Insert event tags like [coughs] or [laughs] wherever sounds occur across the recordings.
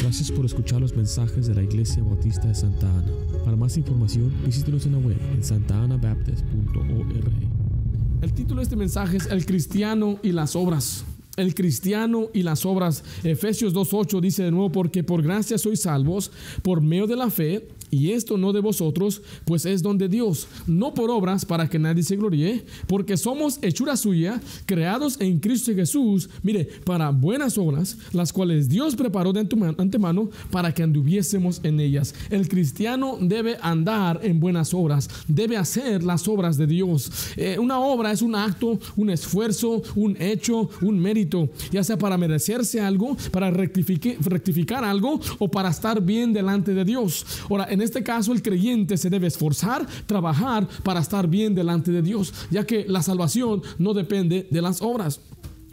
Gracias por escuchar los mensajes de la Iglesia Bautista de Santa Ana. Para más información, visítenos en la web en santaanabaptist.org. El título de este mensaje es El cristiano y las obras. El cristiano y las obras. Efesios 2.8 dice de nuevo, porque por gracia sois salvos por medio de la fe y esto no de vosotros, pues es don de Dios, no por obras para que nadie se gloríe, porque somos hechura suya, creados en Cristo Jesús, mire, para buenas obras, las cuales Dios preparó de antemano para que anduviésemos en ellas. El cristiano debe andar en buenas obras, debe hacer las obras de Dios. Eh, una obra es un acto, un esfuerzo, un hecho, un mérito, ya sea para merecerse algo, para rectificar, algo o para estar bien delante de Dios. Ahora, en este caso el creyente se debe esforzar, trabajar para estar bien delante de Dios, ya que la salvación no depende de las obras.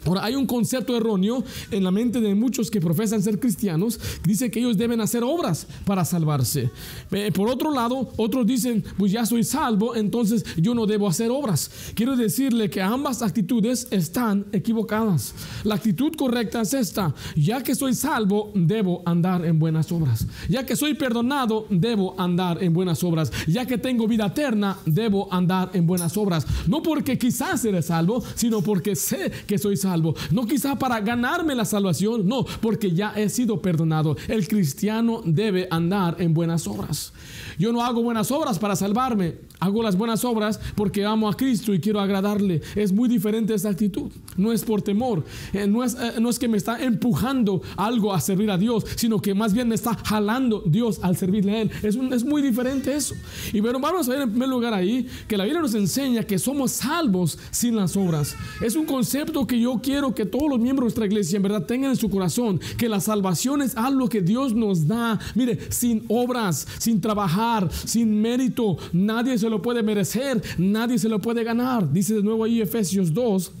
Ahora, hay un concepto erróneo en la mente de muchos que profesan ser cristianos, dice que ellos deben hacer obras para salvarse. Eh, por otro lado, otros dicen, pues ya soy salvo, entonces yo no debo hacer obras. Quiero decirle que ambas actitudes están equivocadas. La actitud correcta es esta, ya que soy salvo, debo andar en buenas obras. Ya que soy perdonado, debo andar en buenas obras. Ya que tengo vida eterna, debo andar en buenas obras. No porque quizás seré salvo, sino porque sé que soy salvo no quizá para ganarme la salvación, no, porque ya he sido perdonado. El cristiano debe andar en buenas obras. Yo no hago buenas obras para salvarme, hago las buenas obras porque amo a Cristo y quiero agradarle. Es muy diferente esa actitud. No es por temor, eh, no, es, eh, no es que me está empujando algo a servir a Dios, sino que más bien me está jalando Dios al servirle a Él. Es, es muy diferente eso. Y bueno, vamos a ver en primer lugar ahí que la Biblia nos enseña que somos salvos sin las obras. Es un concepto que yo quiero que todos los miembros de nuestra iglesia en verdad tengan en su corazón, que la salvación es algo que Dios nos da, mire, sin obras, sin trabajar, sin mérito, nadie se lo puede merecer, nadie se lo puede ganar. Dice de nuevo ahí Efesios 2,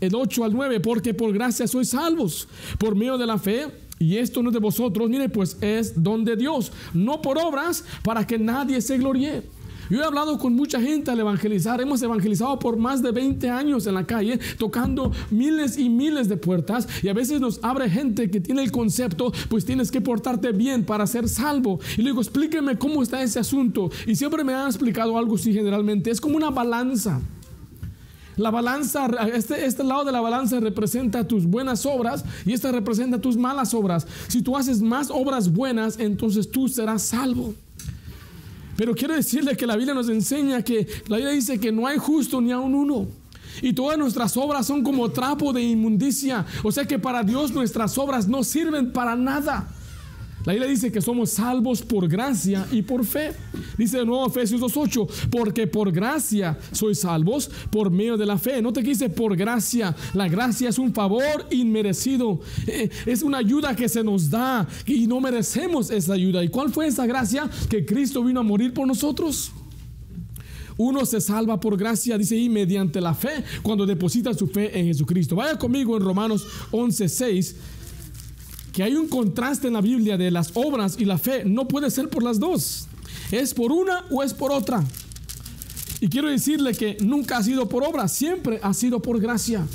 el 8 al 9, porque por gracia sois salvos, por medio de la fe. Y esto no es de vosotros, mire, pues es don de Dios, no por obras, para que nadie se gloríe. Yo he hablado con mucha gente al evangelizar. Hemos evangelizado por más de 20 años en la calle, tocando miles y miles de puertas. Y a veces nos abre gente que tiene el concepto, pues tienes que portarte bien para ser salvo. Y le digo, explíqueme cómo está ese asunto. Y siempre me han explicado algo así generalmente. Es como una balanza. La balanza, este, este lado de la balanza representa tus buenas obras y esta representa tus malas obras. Si tú haces más obras buenas, entonces tú serás salvo. Pero quiero decirle que la Biblia nos enseña que la Biblia dice que no hay justo ni aun uno. Y todas nuestras obras son como trapo de inmundicia. O sea que para Dios nuestras obras no sirven para nada. La Biblia dice que somos salvos por gracia y por fe. Dice de nuevo Efesios 2.8, porque por gracia sois salvos por medio de la fe. No te dice por gracia. La gracia es un favor inmerecido. Eh, es una ayuda que se nos da y no merecemos esa ayuda. ¿Y cuál fue esa gracia? Que Cristo vino a morir por nosotros. Uno se salva por gracia, dice ahí, mediante la fe, cuando deposita su fe en Jesucristo. Vaya conmigo en Romanos 11.6 que hay un contraste en la Biblia de las obras y la fe. No puede ser por las dos. Es por una o es por otra. Y quiero decirle que nunca ha sido por obra, siempre ha sido por gracia.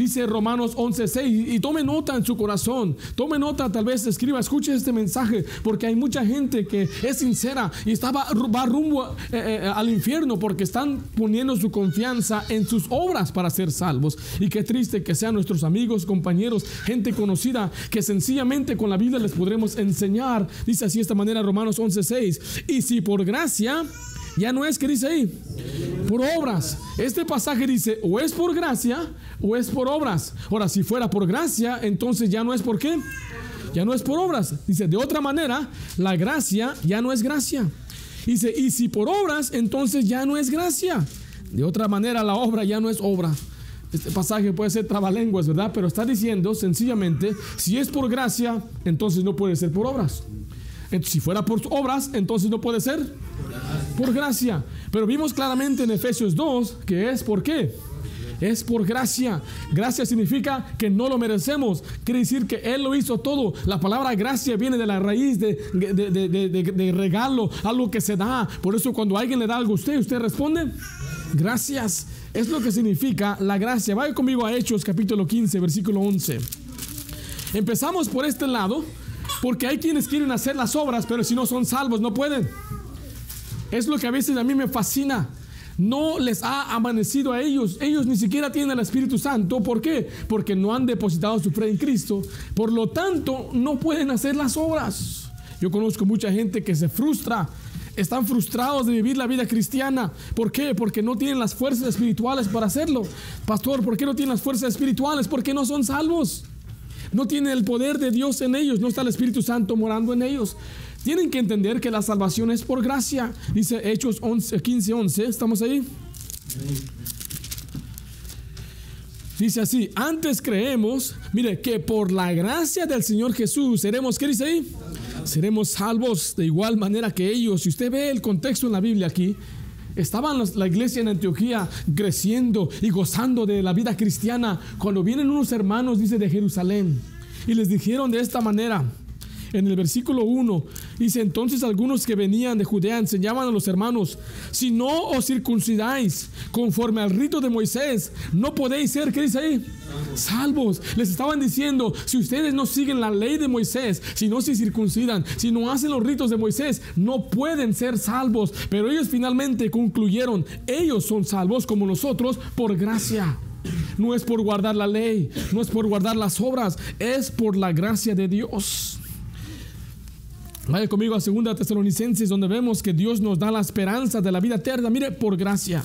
Dice Romanos 11:6 y tome nota en su corazón, tome nota, tal vez escriba, escuche este mensaje, porque hay mucha gente que es sincera y estaba, va rumbo eh, eh, al infierno porque están poniendo su confianza en sus obras para ser salvos. Y qué triste que sean nuestros amigos, compañeros, gente conocida, que sencillamente con la Biblia les podremos enseñar. Dice así de esta manera Romanos 11:6, y si por gracia ya no es que dice ahí, por obras. Este pasaje dice, o es por gracia o es por obras. Ahora, si fuera por gracia, entonces ya no es por qué. Ya no es por obras. Dice, de otra manera, la gracia ya no es gracia. Dice, y si por obras, entonces ya no es gracia. De otra manera, la obra ya no es obra. Este pasaje puede ser trabalenguas, ¿verdad? Pero está diciendo sencillamente, si es por gracia, entonces no puede ser por obras. Si fuera por obras, entonces no puede ser por gracia. Pero vimos claramente en Efesios 2 que es por qué. Es por gracia. Gracia significa que no lo merecemos. Quiere decir que Él lo hizo todo. La palabra gracia viene de la raíz de, de, regalo, algo que se da. Por eso cuando alguien le da algo a usted, usted responde, gracias. Es lo que significa la gracia. Vaya conmigo a Hechos capítulo 15, versículo 11. Empezamos por este lado Porque hay quienes quieren hacer las obras, pero si no son salvos, no pueden. Es lo que a veces a mí me fascina. No les ha amanecido a ellos. Ellos ni siquiera tienen el Espíritu Santo. ¿Por qué? Porque no han depositado su fe en Cristo. Por lo tanto, no pueden hacer las obras. Yo conozco mucha gente que se frustra. Están frustrados de vivir la vida cristiana. ¿Por qué? Porque no tienen las fuerzas espirituales para hacerlo. Pastor, ¿por qué no tienen las fuerzas espirituales? Porque no son salvos. No tienen el poder de Dios en ellos. No está el Espíritu Santo morando en ellos. Tienen que entender que la salvación es por gracia. Dice Hechos 11, 15, 11. ¿Estamos ahí? Dice así, antes creemos, mire, que por la gracia del Señor Jesús seremos, ¿qué dice ahí? Seremos salvos de igual manera que ellos. Si usted ve el contexto en la Biblia aquí, Estaban la iglesia en Antioquía creciendo y gozando de la vida cristiana cuando vienen unos hermanos, dice, de Jerusalén. Y les dijeron de esta manera, en el versículo 1, dice, entonces algunos que venían de Judea enseñaban a los hermanos, si no os circuncidáis conforme al rito de Moisés, no podéis ser, ¿qué dice ahí? Salvos. Les estaban diciendo, si ustedes no siguen la ley de Moisés, si no se circuncidan, si no hacen los ritos de Moisés, no pueden ser salvos. Pero ellos finalmente concluyeron, ellos son salvos como nosotros por gracia. No es por guardar la ley, no es por guardar las obras, es por la gracia de Dios. Vaya conmigo a 2 Tesalonicenses, donde vemos que Dios nos da la esperanza de la vida eterna. Mire, por gracia.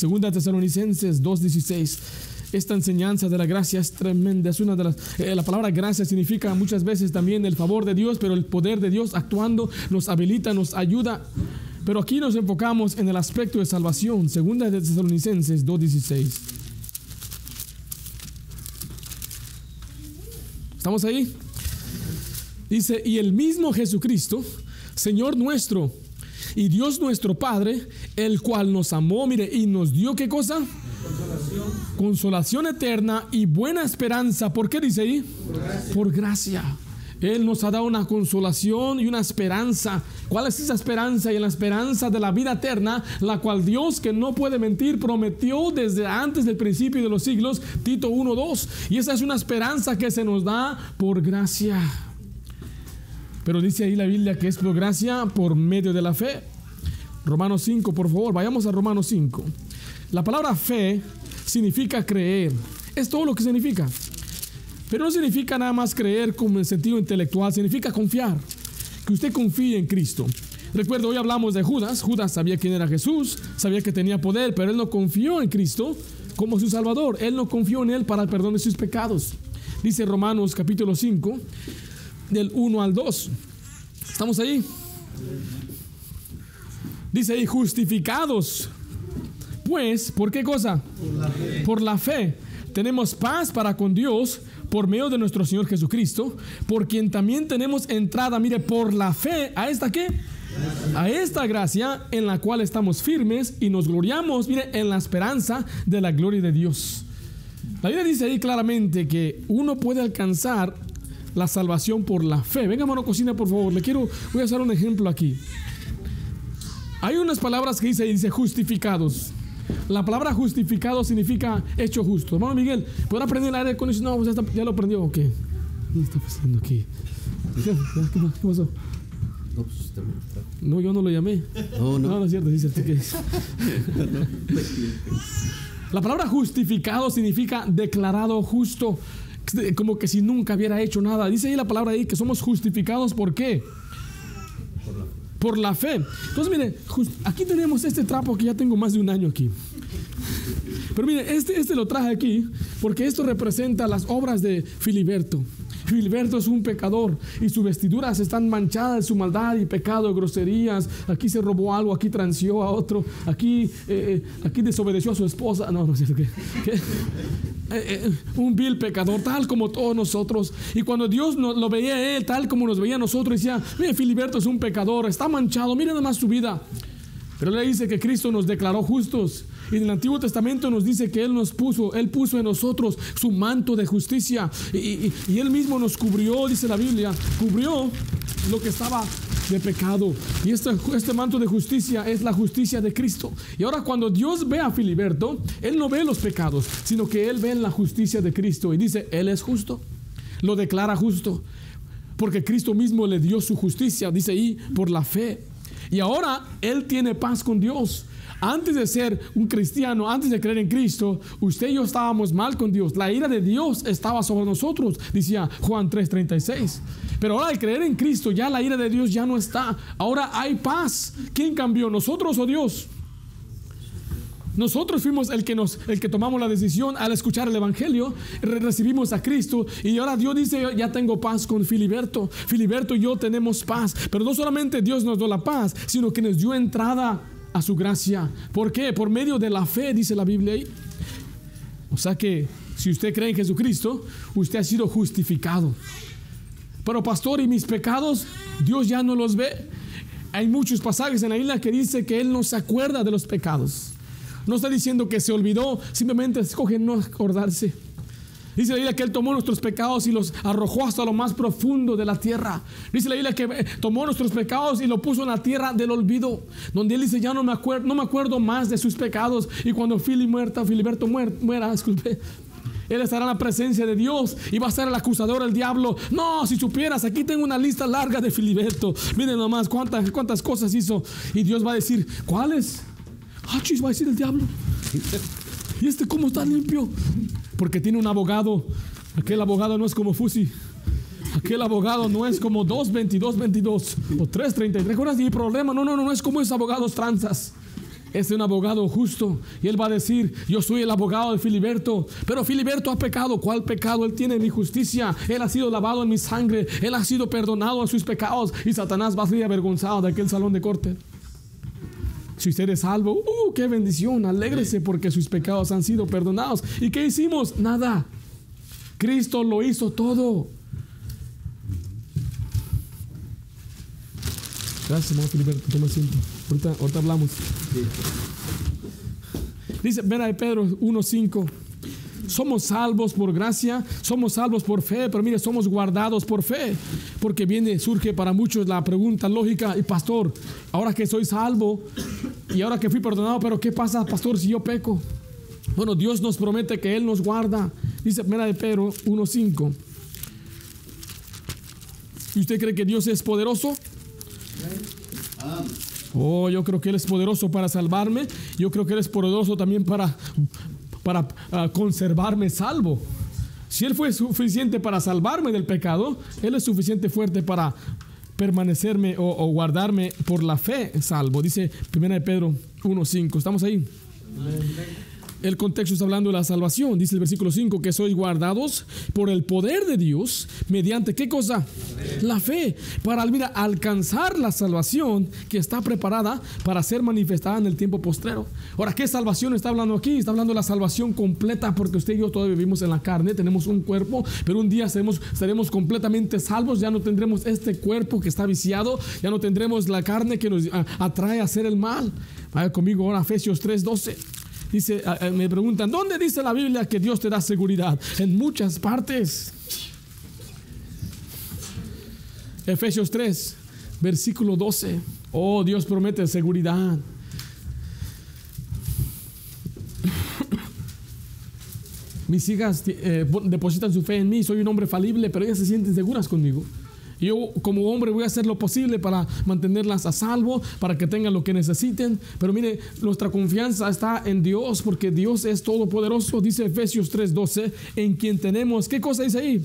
2 Tesalonicenses 2.16. Esta enseñanza de la gracia es tremenda. Es una de las. Eh, la palabra gracia significa muchas veces también el favor de Dios, pero el poder de Dios actuando nos habilita, nos ayuda. Pero aquí nos enfocamos en el aspecto de salvación. 2 Tesalonicenses 2.16. ¿Estamos ahí? Dice, y el mismo Jesucristo, Señor nuestro y Dios nuestro Padre, el cual nos amó, mire, y nos dio qué cosa? Consolación. Consolación eterna y buena esperanza. ¿Por qué dice ahí? Por gracia. Por gracia. Él nos ha dado una consolación y una esperanza. ¿Cuál es esa esperanza? Y la esperanza de la vida eterna, la cual Dios, que no puede mentir, prometió desde antes del principio de los siglos, Tito 1.2. Y esa es una esperanza que se nos da por gracia. Pero dice ahí la Biblia que es por gracia por medio de la fe. Romanos 5, por favor, vayamos a Romanos 5. La palabra fe significa creer. Es todo lo que significa. Pero no significa nada más creer como en sentido intelectual, significa confiar. Que usted confíe en Cristo. Recuerdo, hoy hablamos de Judas. Judas sabía quién era Jesús, sabía que tenía poder, pero él no confió en Cristo como su Salvador. Él no confió en él para el perdón de sus pecados. Dice Romanos capítulo 5, del 1 al 2. ¿Estamos ahí? Dice ahí, justificados. Pues, ¿por qué cosa? Por la fe. Tenemos paz para con Dios por medio de nuestro Señor Jesucristo, por quien también tenemos entrada, mire, por la fe, ¿a esta qué? A esta gracia en la cual estamos firmes y nos gloriamos, mire, en la esperanza de la gloria de Dios. La Biblia dice ahí claramente que uno puede alcanzar la salvación por la fe. Venga, mano cocina, por favor. Le quiero, voy a hacer un ejemplo aquí. Hay unas palabras que dice, dice justificados. La palabra justificado significa hecho justo. Hermano Miguel, ¿podrá aprender el aire acondicionado? No, ya, ya lo aprendió. ¿O qué? ¿Qué está pasando aquí? ¿Qué, pasó? No, pues No, yo no lo llamé. No, no. No, no es cierto, dice que [laughs] La palabra justificado significa declarado justo como que si nunca hubiera hecho nada. Dice ahí la palabra ahí que somos justificados por qué? Por la fe. Entonces, mire, aquí tenemos este trapo que ya tengo más de un año aquí. Pero mire, este, este lo traje aquí porque esto representa las obras de Filiberto. Filiberto es un pecador y sus vestiduras están manchadas de su maldad y pecado, groserías. Aquí se robó algo, aquí transió a otro, aquí, eh, eh, aquí desobedeció a su esposa. No, no sé qué. Eh, un vil pecador, tal como todos nosotros. Y cuando Dios lo veía a él, tal como nos veía a nosotros, decía: Mire, Filiberto es un pecador, está manchado, mire nada más su vida. Pero le dice que Cristo nos declaró justos. Y en el Antiguo Testamento nos dice que Él nos puso, Él puso en nosotros su manto de justicia. Y, Él mismo nos cubrió, dice la Biblia, cubrió lo que estaba de pecado. Y este, este manto de justicia es la justicia de Cristo. Y ahora cuando Dios ve a Filiberto, Él no ve los pecados, sino que Él ve la justicia de Cristo y dice, Él es justo. Lo declara justo. porque Cristo mismo le dio su justicia, dice ahí, por la fe. Y ahora Él tiene paz con Dios. Antes de ser un cristiano, antes de creer en Cristo, usted y yo estábamos mal con Dios. La ira de Dios estaba sobre nosotros, decía Juan 3:36. Pero ahora al creer en Cristo, ya la ira de Dios ya no está. Ahora hay paz. ¿Quién cambió, nosotros o Dios? Nosotros fuimos el que nos, el que tomamos la decisión al escuchar el evangelio, recibimos a Cristo y ahora Dios dice, ya tengo paz con Filiberto. Filiberto y yo tenemos paz, pero no solamente Dios nos dio la paz, sino que nos dio entrada a su gracia. ¿Por qué? Por medio de la fe, dice la Biblia ahí. O sea que si usted cree en Jesucristo, usted ha sido justificado. Pero pastor, ¿y mis pecados? Dios ya no los ve. Hay muchos pasajes en la Biblia que dice que Él no se acuerda de los pecados. No está diciendo que se olvidó, simplemente escoge no acordarse. Dice la Biblia que Él tomó nuestros pecados y los arrojó hasta lo más profundo de la tierra. Dice la Biblia que eh, tomó nuestros pecados y lo puso en la tierra del olvido. Donde Él dice, ya no me acuerdo, no me acuerdo más de sus pecados. Y cuando Fili muerta, Filiberto muera, [laughs] disculpe, él estará en la presencia de Dios y va a ser el acusador, el diablo. No, si supieras, aquí tengo una lista larga de Filiberto. Miren nomás cuántas, cuántas cosas hizo. Y Dios va a decir, ¿cuáles? Ah, va a decir el diablo. [laughs] ¿Y este cómo está limpio? Porque tiene un abogado. Aquel abogado no es como Fusi. Aquel abogado no es como 222, 22 o 333 horas y problema. No, no, no, no es como esos abogados tranzas. Es un abogado justo y él va a decir, yo soy el abogado de Filiberto, pero Filiberto ha pecado. ¿Cuál pecado? Él tiene mi justicia, él ha sido lavado en mi sangre, él ha sido perdonado en sus pecados y Satanás va a salir avergonzado de aquel salón de corte. Si usted es salvo, ¡uh, qué bendición! Alégrese porque sus pecados han sido perdonados. ¿Y qué hicimos? Nada. Cristo lo hizo todo. Gracias, hermano Filiberto. Toma asiento. Ahorita, ahorita hablamos. Dice, ven ahí Pedro 1.5. Somos salvos por gracia, somos salvos por fe, pero mire, somos guardados por fe. Porque viene, surge para muchos la pregunta lógica, y pastor, ahora que soy salvo y ahora que fui perdonado, pero ¿qué pasa, pastor, si yo peco? Bueno, Dios nos promete que Él nos guarda. Dice, mira de Pedro 1.5. ¿Y usted cree que Dios es poderoso? Oh, yo creo que Él es poderoso para salvarme. Yo creo que Él es poderoso también para para ah, conservarme salvo. Si Él fue suficiente para salvarme del pecado, Él es suficiente fuerte para permanecerme o, guardarme por la fe salvo. Dice 1 Pedro 1.5. ¿Estamos ahí? El contexto está hablando de la salvación. Dice el versículo 5 que sois guardados por el poder de Dios mediante qué cosa? La fe. Para alcanzar la salvación que está preparada para ser manifestada en el tiempo postrero. Ahora, ¿qué salvación está hablando aquí? Está hablando de la salvación completa porque usted y yo todavía vivimos en la carne, tenemos un cuerpo, pero un día seremos completamente salvos. Ya no tendremos este cuerpo que está viciado, ya no tendremos la carne que nos atrae a hacer el mal. Vaya conmigo ahora Efesios 3:12. Dice, me preguntan, ¿dónde dice la Biblia que Dios te da seguridad? En muchas partes. Efesios 3, versículo 12. Oh, Dios promete seguridad. Mis hijas eh, depositan su fe en mí, soy un hombre falible, pero ellas se sienten seguras conmigo. Yo como hombre voy a hacer lo posible para mantenerlas a salvo, para que tengan lo que necesiten. Pero mire, nuestra confianza está en Dios porque Dios es todopoderoso. Dice Efesios 3:12, en quien tenemos, ¿qué cosa dice ahí?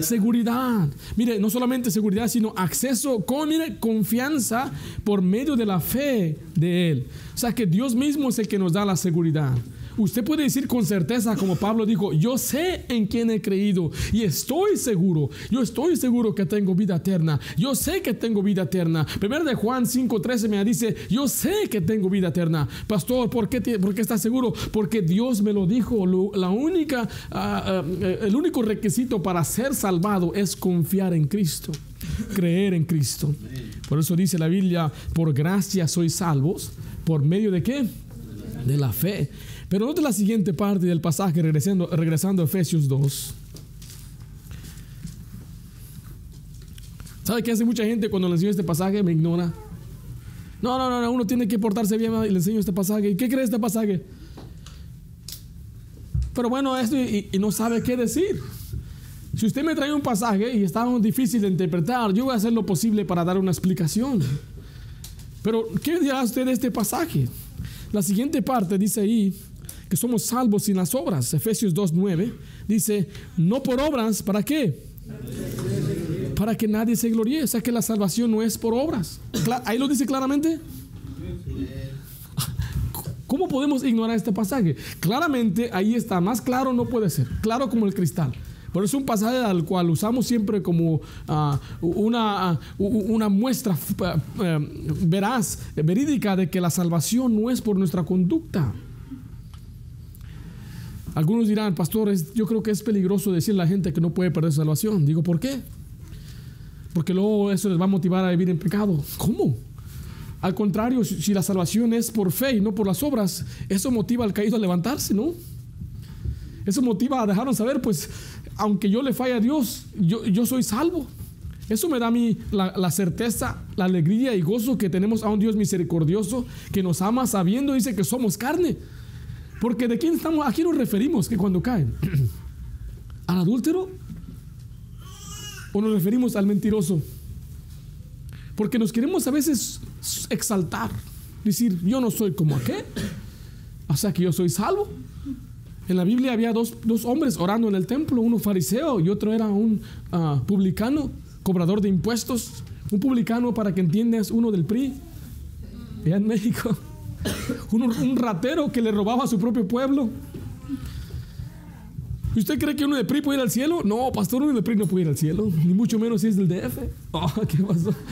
Seguridad. Mire, no solamente seguridad, sino acceso con, mire, confianza por medio de la fe de Él. O sea que Dios mismo es el que nos da la seguridad. Usted puede decir con certeza, como Pablo dijo, yo sé en quién he creído y estoy seguro, yo estoy seguro que tengo vida eterna, yo sé que tengo vida eterna. Primero de Juan 5:13 me dice, yo sé que tengo vida eterna. Pastor, ¿por qué, por qué está seguro? Porque Dios me lo dijo. la única, ah, ah, el único requisito para ser salvado es confiar en Cristo, creer en Cristo. Por eso dice la Biblia, por gracia sois salvos. ¿Por medio de qué? De la fe. Pero note la siguiente parte del pasaje, regresando, regresando a Efesios 2. ¿Sabe qué hace mucha gente cuando le enseño este pasaje? Me ignora. No, no, no, uno tiene que portarse bien y le enseño este pasaje. ¿Y qué cree este pasaje? Pero bueno, esto y, y no sabe qué decir. Si usted me trae un pasaje y está difícil de interpretar, yo voy a hacer lo posible para dar una explicación. Pero, ¿qué dirá usted de este pasaje? La siguiente parte dice ahí que somos salvos sin las obras. Efesios 2.9 dice, no por obras, ¿para qué? Para que nadie se gloríe. O sea que la salvación no es por obras. Ahí lo dice claramente. ¿Cómo podemos ignorar este pasaje? Claramente ahí está, más claro no puede ser, claro como el cristal. Pero es un pasaje al cual usamos siempre como ah, una, ah, una, muestra uh, veraz, verídica de que la salvación no es por nuestra conducta. Algunos dirán, pastores, yo creo que es peligroso decirle a la gente que no puede perder salvación. Digo, ¿por qué? Porque luego eso les va a motivar a vivir en pecado. ¿Cómo? Al contrario, si la salvación es por fe y no por las obras, eso motiva al caído a levantarse, ¿no? Eso motiva a dejarnos saber, pues, aunque yo le falle a Dios, yo, soy salvo. Eso me da a mí la, certeza, la alegría y gozo que tenemos a un Dios misericordioso que nos ama sabiendo, dice que somos carne. Porque de quién estamos, a quién nos referimos que cuando caen? [clears throat] ¿Al adúltero? ¿O nos referimos al mentiroso? Porque nos queremos a veces exaltar, decir, yo no soy como aquel, o sea que yo soy salvo. En la Biblia había dos, hombres orando en el templo, uno fariseo y otro era un ah, publicano, cobrador de impuestos. Un publicano, para que entiendas, uno del PRI, allá en México. [coughs] Un, un ratero que le robaba a su propio pueblo. ¿Usted cree que uno del PRI puede ir al cielo? No, pastor, uno del PRI no puede ir al cielo, ni mucho menos si es del DF. Oh, [laughs] ¿Qué pasó? [laughs]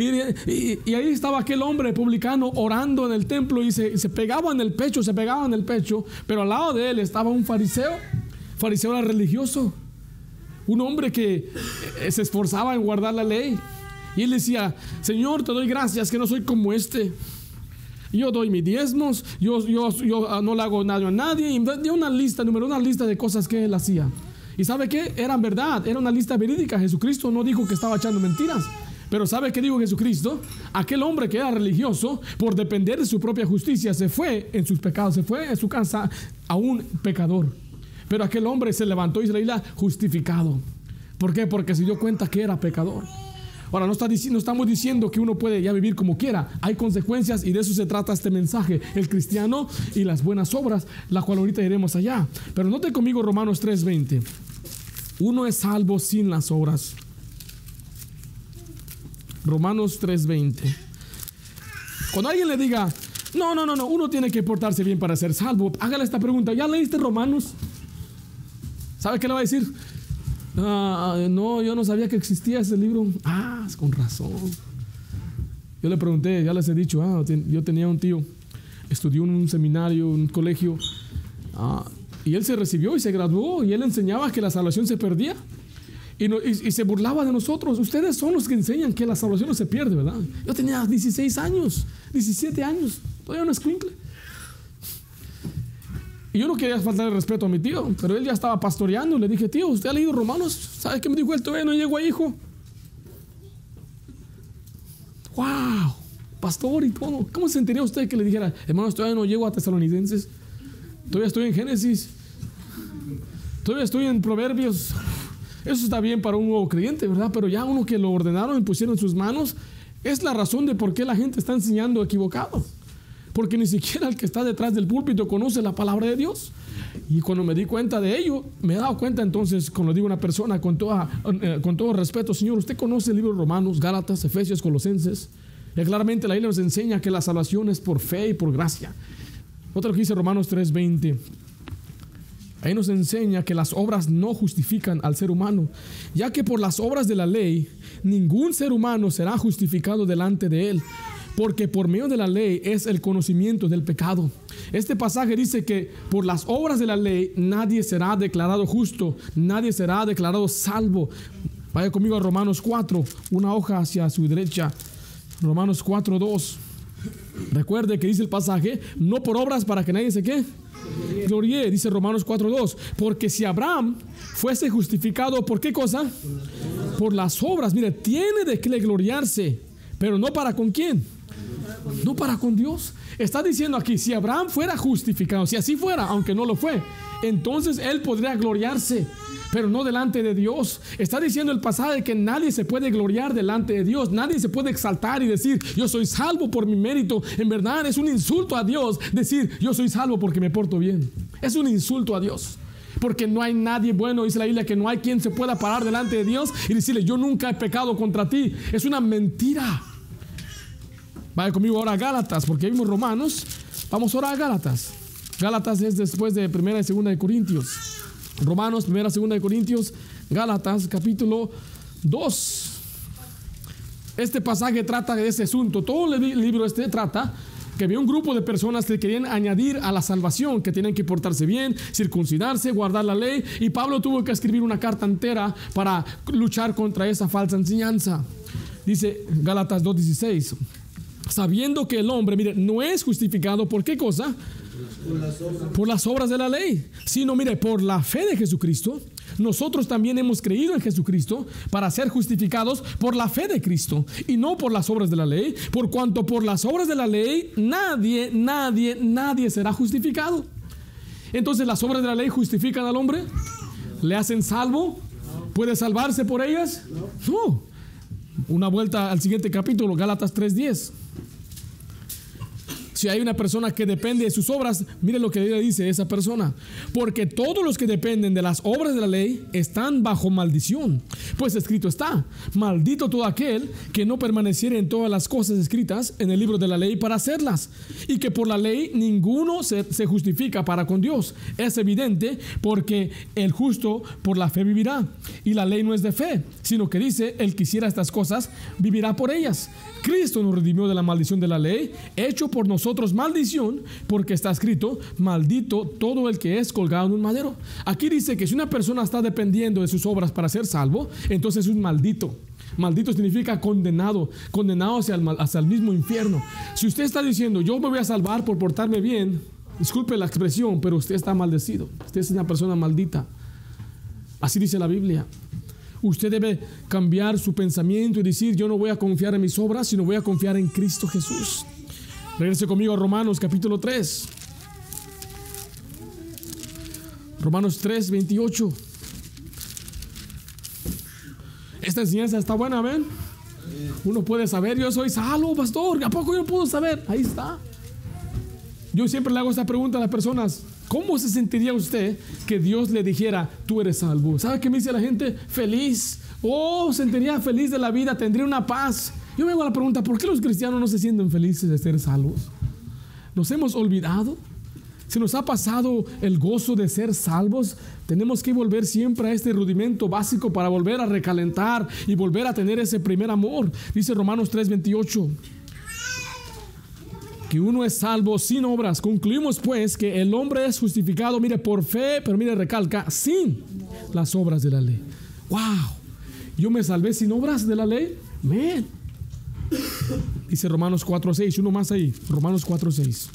Y, ahí estaba aquel hombre publicano orando en el templo y se, se, pegaba en el pecho, se pegaba en el pecho, pero al lado de él estaba un fariseo. Fariseo era religioso, un hombre que eh, se esforzaba en guardar la ley. Y él decía, Señor, te doy gracias que no soy como este. Yo doy mis diezmos, yo, yo, yo ah, no le hago nada a nadie. Y dio una lista, número una lista de cosas que él hacía. ¿Y sabe qué? Eran verdad, era una lista verídica. Jesucristo no dijo que estaba echando mentiras. Pero ¿sabe qué dijo Jesucristo? Aquel hombre que era religioso, por depender de su propia justicia, se fue en sus pecados, se fue en su casa a un pecador. Pero aquel hombre se levantó y se le justificado. ¿Por qué? Porque se dio cuenta que era pecador. Ahora, no, estamos diciendo que uno puede ya vivir como quiera. Hay consecuencias y de eso se trata este mensaje. El cristiano y las buenas obras, la cual ahorita iremos allá. Pero note conmigo Romanos 3:20. Uno es salvo sin las obras. Romanos 3:20. Cuando alguien le diga, no, no, no, no, uno tiene que portarse bien para ser salvo, hágale esta pregunta, ¿ya leíste Romanos? ¿Sabe qué le va a decir? Ah, no, yo no sabía que existía ese libro. Ah, es con razón. Yo le pregunté, ya les he dicho, ah, yo tenía un tío, estudió en un seminario, un colegio, ah, y él se recibió y se graduó, y él enseñaba que la salvación se perdía. Y, se burlaba de nosotros. Ustedes son los que enseñan que la salvación no se pierde, ¿verdad? Yo tenía 16 años, 17 años, todavía no es cumple. Y yo no quería faltar el respeto a mi tío, pero él ya estaba pastoreando. Le dije, tío, ¿usted ha leído Romanos? ¿Sabe qué me dijo él? Todavía no llegó a hijo. ¡Wow! Pastor y todo. ¿Cómo se sentiría usted que le dijera, hermanos, todavía no llego a Tesalonicenses? Todavía estoy en Génesis. Todavía estoy en Proverbios. Eso está bien para un nuevo creyente, ¿verdad? Pero ya uno que lo ordenaron y pusieron en sus manos, es la razón de por qué la gente está enseñando equivocado. Porque ni siquiera el que está detrás del púlpito conoce la palabra de Dios. Y cuando me di cuenta de ello, me he dado cuenta entonces, cuando digo una persona con, toda, eh, con todo respeto, Señor, usted conoce el libro de Romanos, Gálatas, Efesios, Colosenses. Y claramente la Biblia nos enseña que la salvación es por fe y por gracia. Otra que dice Romanos 3:20. Ahí nos enseña que las obras no justifican al ser humano, ya que por las obras de la ley ningún ser humano será justificado delante de él, porque por medio de la ley es el conocimiento del pecado. Este pasaje dice que por las obras de la ley nadie será declarado justo, nadie será declarado salvo. Vaya conmigo a Romanos 4, una hoja hacia su derecha. Romanos 4, 2. Recuerde que dice el pasaje, no por obras para que nadie se quede Glorie, dice Romanos 4.2. Porque si Abraham fuese justificado, ¿por qué cosa? Por las obras. Mire, tiene de qué gloriarse, pero no para con quién. No para con Dios. Está diciendo aquí, si Abraham fuera justificado, si así fuera, aunque no lo fue, entonces él podría gloriarse. pero no delante de Dios. Está diciendo el pasaje que nadie se puede gloriar delante de Dios, nadie se puede exaltar y decir, yo soy salvo por mi mérito. En verdad es un insulto a Dios decir, yo soy salvo porque me porto bien. Es un insulto a Dios. Porque no hay nadie bueno, dice la Biblia, que no hay quien se pueda parar delante de Dios y decirle, yo nunca he pecado contra ti. Es una mentira. Vaya conmigo ahora a Gálatas, porque vimos Romanos. Vamos ahora a Gálatas. Gálatas es después de primera y segunda de Corintios. Romanos, primera y segunda de Corintios. Gálatas, capítulo 2. Este pasaje trata de ese asunto. Todo el libro este trata que había un grupo de personas que querían añadir a la salvación, que tenían que portarse bien, circuncidarse, guardar la ley, y Pablo tuvo que escribir una carta entera para luchar contra esa falsa enseñanza. Dice Gálatas 2.16, sabiendo que el hombre, mire, no es justificado por qué cosa? Por las obras de la ley, sino mire, por la fe de Jesucristo nosotros también hemos creído en Jesucristo para ser justificados por la fe de Cristo y no por las obras de la ley, por cuanto por las obras de la ley nadie, nadie, nadie será justificado. Entonces las obras de la ley justifican al hombre, le hacen salvo, puede salvarse por ellas. No. Una vuelta al siguiente capítulo, Gálatas 3:10. Si hay una persona que depende de sus obras, mire lo que dice esa persona. Porque todos los que dependen de las obras de la ley están bajo maldición. Pues escrito está, maldito todo aquel que no permaneciera en todas las cosas escritas en el libro de la ley para hacerlas. Y que por la ley ninguno se, se justifica para con Dios. Es evidente porque el justo por la fe vivirá. Y la ley no es de fe, sino que dice, el que hiciera estas cosas vivirá por ellas. Cristo nos redimió de la maldición de la ley, hecho por nosotros maldición, porque está escrito, maldito todo el que es colgado en un madero. Aquí dice que si una persona está dependiendo de sus obras para ser salvo, entonces es un maldito. Maldito significa condenado, condenado hacia el, hacia el mismo infierno. Si usted está diciendo, yo me voy a salvar por portarme bien, disculpe la expresión, pero usted está maldecido. Usted es una persona maldita. Así dice la Biblia. Usted debe cambiar su pensamiento y decir, yo no voy a confiar en mis obras, sino voy a confiar en Cristo Jesús. Regrese conmigo a Romanos capítulo 3. Romanos 3, 28. Esta enseñanza está buena, ¿ven? Uno puede saber, yo soy salvo, pastor. ¿A poco yo puedo saber? Ahí está. Yo siempre le hago esta pregunta a las personas. ¿Cómo se sentiría usted que Dios le dijera, tú eres salvo? ¿Sabe qué me dice la gente? Feliz. Oh, sentiría feliz de la vida, tendría una paz. Yo me hago la pregunta, ¿por qué los cristianos no se sienten felices de ser salvos? ¿Nos hemos olvidado? ¿Se nos ha pasado el gozo de ser salvos? Tenemos que volver siempre a este rudimento básico para volver a recalentar y volver a tener ese primer amor. Dice Romanos 3:28 que uno es salvo sin obras. Concluimos pues que el hombre es justificado, mire, por fe, pero mire, recalca, sin las obras de la ley. ¡Wow! Yo me salvé sin obras de la ley. Dice Romanos 4.6, uno más ahí, Romanos 4.6.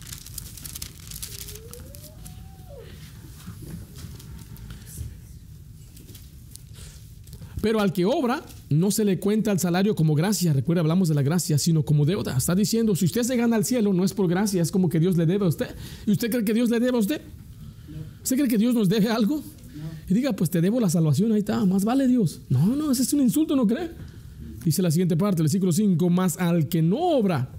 Pero al que obra, no se le cuenta el salario como gracia. Recuerda, hablamos de la gracia, sino como deuda. Está diciendo, si usted se gana al cielo, no es por gracia, es como que Dios le debe a usted. ¿Y usted cree que Dios le debe a usted? ¿Usted cree que Dios nos debe algo? Y diga, pues te debo la salvación, ahí está, más vale Dios. No, no, ese es un insulto, ¿no cree? Dice la siguiente parte, el versículo 5, más al que no obra,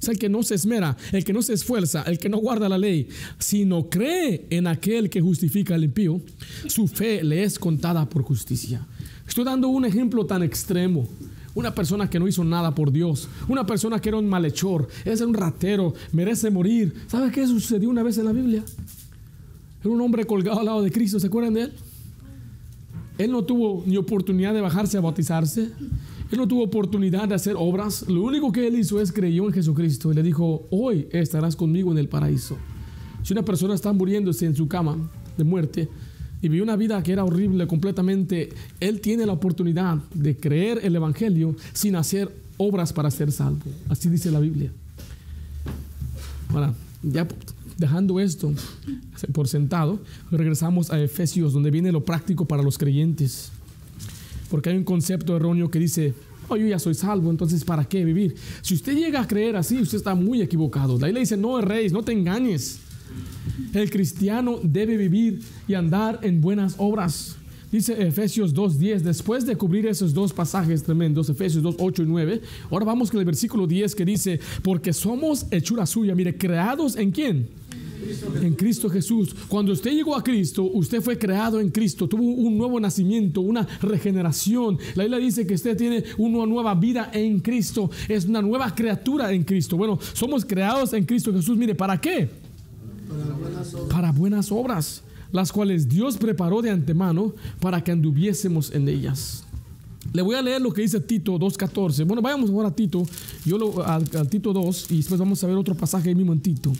es el que no se esmera, el que no se esfuerza, el que no guarda la ley, sino cree en aquel que justifica al impío, su fe le es contada por justicia. Estoy dando un ejemplo tan extremo. Una persona que no hizo nada por Dios. Una persona que era un malhechor. Es un ratero. Merece morir. ¿Sabe qué sucedió una vez en la Biblia? Era un hombre colgado al lado de Cristo. ¿Se acuerdan de él? Él no tuvo ni oportunidad de bajarse a bautizarse. No tuvo oportunidad de hacer obras. Lo único que él hizo es creyó en Jesucristo y le dijo, hoy estarás conmigo en el paraíso. Si una persona está muriéndose en su cama de muerte, y vivió una vida que era horrible completamente, él tiene la oportunidad de creer el Evangelio sin hacer obras para ser salvo. Así dice la Biblia. Ahora, ya dejando esto por sentado, regresamos a Efesios, donde viene lo práctico para los creyentes. Porque hay un concepto erróneo que dice, oh, yo ya soy salvo, entonces ¿para qué vivir? Si usted llega a creer así, usted está muy equivocado. La ley dice, no erréis, no te engañes. El cristiano debe vivir y andar en buenas obras. Dice Efesios 2.10, después de cubrir esos dos pasajes tremendos, Efesios 2, 8 y 9, ahora vamos con el versículo 10 que dice, porque somos hechura suya, mire, creados en quién? En Cristo Jesús. Cuando usted llegó a Cristo, usted fue creado en Cristo, tuvo un nuevo nacimiento, una regeneración. La Biblia dice que usted tiene una nueva vida en Cristo, es una nueva criatura en Cristo. Bueno, somos creados en Cristo Jesús. Mire, ¿para qué? Para buenas obras. Para buenas obras las cuales Dios preparó de antemano para que anduviésemos en ellas. Le voy a leer lo que dice Tito 2.14. Bueno, vayamos ahora a Tito, yo lo, al, Tito 2 y después vamos a ver otro pasaje ahí mismo en Tito.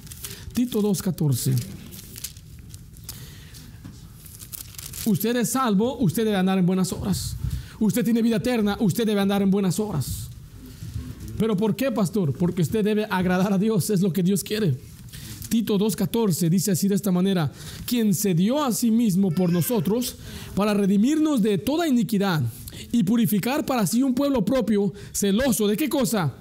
Tito 2.14. Usted es salvo, usted debe andar en buenas obras. Usted tiene vida eterna, usted debe andar en buenas obras. Pero ¿por qué, pastor? Porque usted debe agradar a Dios, es lo que Dios quiere. Tito 2.14 dice así de esta manera, quien se dio a sí mismo por nosotros para redimirnos de toda iniquidad y purificar para sí un pueblo propio, celoso de qué cosa?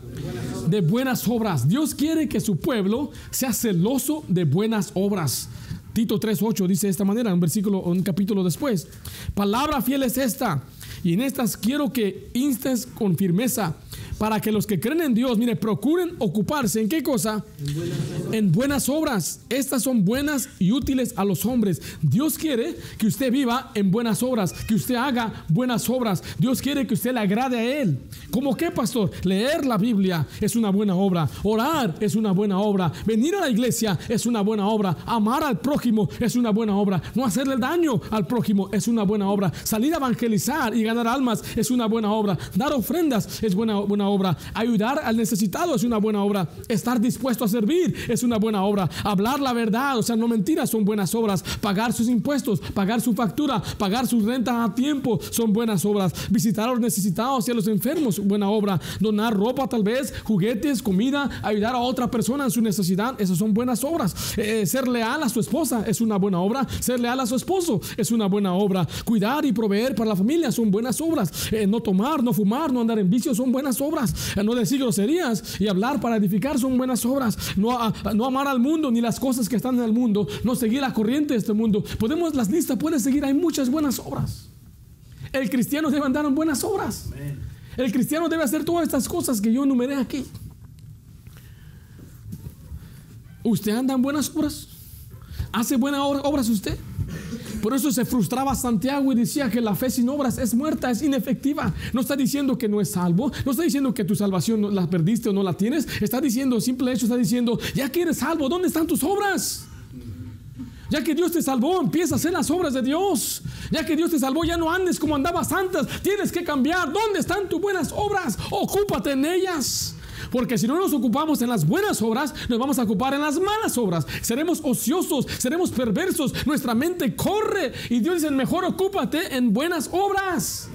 De buenas obras. Dios quiere que su pueblo sea celoso de buenas obras. Tito 3.8 dice de esta manera, un versículo, un capítulo después. Palabra fiel es esta, y en estas quiero que instes con firmeza para que los que creen en Dios, mire, procuren ocuparse en qué cosa? En buenas, en buenas obras. Estas son buenas y útiles a los hombres. Dios quiere que usted viva en buenas obras, que usted haga buenas obras. Dios quiere que usted le agrade a Él. ¿Cómo qué, pastor? Leer la Biblia es una buena obra. Orar es una buena obra. Venir a la iglesia es una buena obra. Amar al prójimo es una buena obra. No hacerle daño al prójimo es una buena obra. Salir a evangelizar y ganar almas es una buena obra. Dar ofrendas es buena, buena obra. Ayudar al necesitado es una buena obra. Estar dispuesto a servir es una buena obra. Hablar la verdad, o sea, no mentiras, son buenas obras. Pagar sus impuestos, pagar su factura, pagar sus rentas a tiempo son buenas obras. Visitar a los necesitados y a los enfermos, buena obra. Donar ropa tal vez, juguetes, comida, ayudar a otra persona en su necesidad, esas son buenas obras. Eh, ser leal a su esposa es una buena obra. Ser leal a su esposo es una buena obra. Cuidar y proveer para la familia son buenas obras. Eh, no tomar, no fumar, no andar en vicio son buenas obras no decir groserías y hablar para edificar son buenas obras. No, no amar al mundo ni las cosas que están en el mundo, no seguir la corriente de este mundo. Podemos, las listas puede seguir, hay muchas buenas obras. El cristiano debe andar en buenas obras. El cristiano debe hacer todas estas cosas que yo enumeré aquí. ¿Usted anda en buenas obras? ¿Hace buenas obras usted? Por eso se frustraba Santiago y decía que la fe sin obras es muerta, es inefectiva. No está diciendo que no es salvo, no está diciendo que tu salvación la perdiste o no la tienes. Está diciendo, simple hecho, está diciendo, ya que eres salvo, ¿dónde están tus obras? Ya que Dios te salvó, empieza a hacer las obras de Dios. Ya que Dios te salvó, ya no andes como andabas antes. Tienes que cambiar. ¿Dónde están tus buenas obras? Ocúpate en ellas. Porque si no nos ocupamos en las buenas obras, nos vamos a ocupar en las malas obras. Seremos ociosos, seremos perversos, nuestra mente corre. Y Dios dice, mejor ocúpate en buenas obras.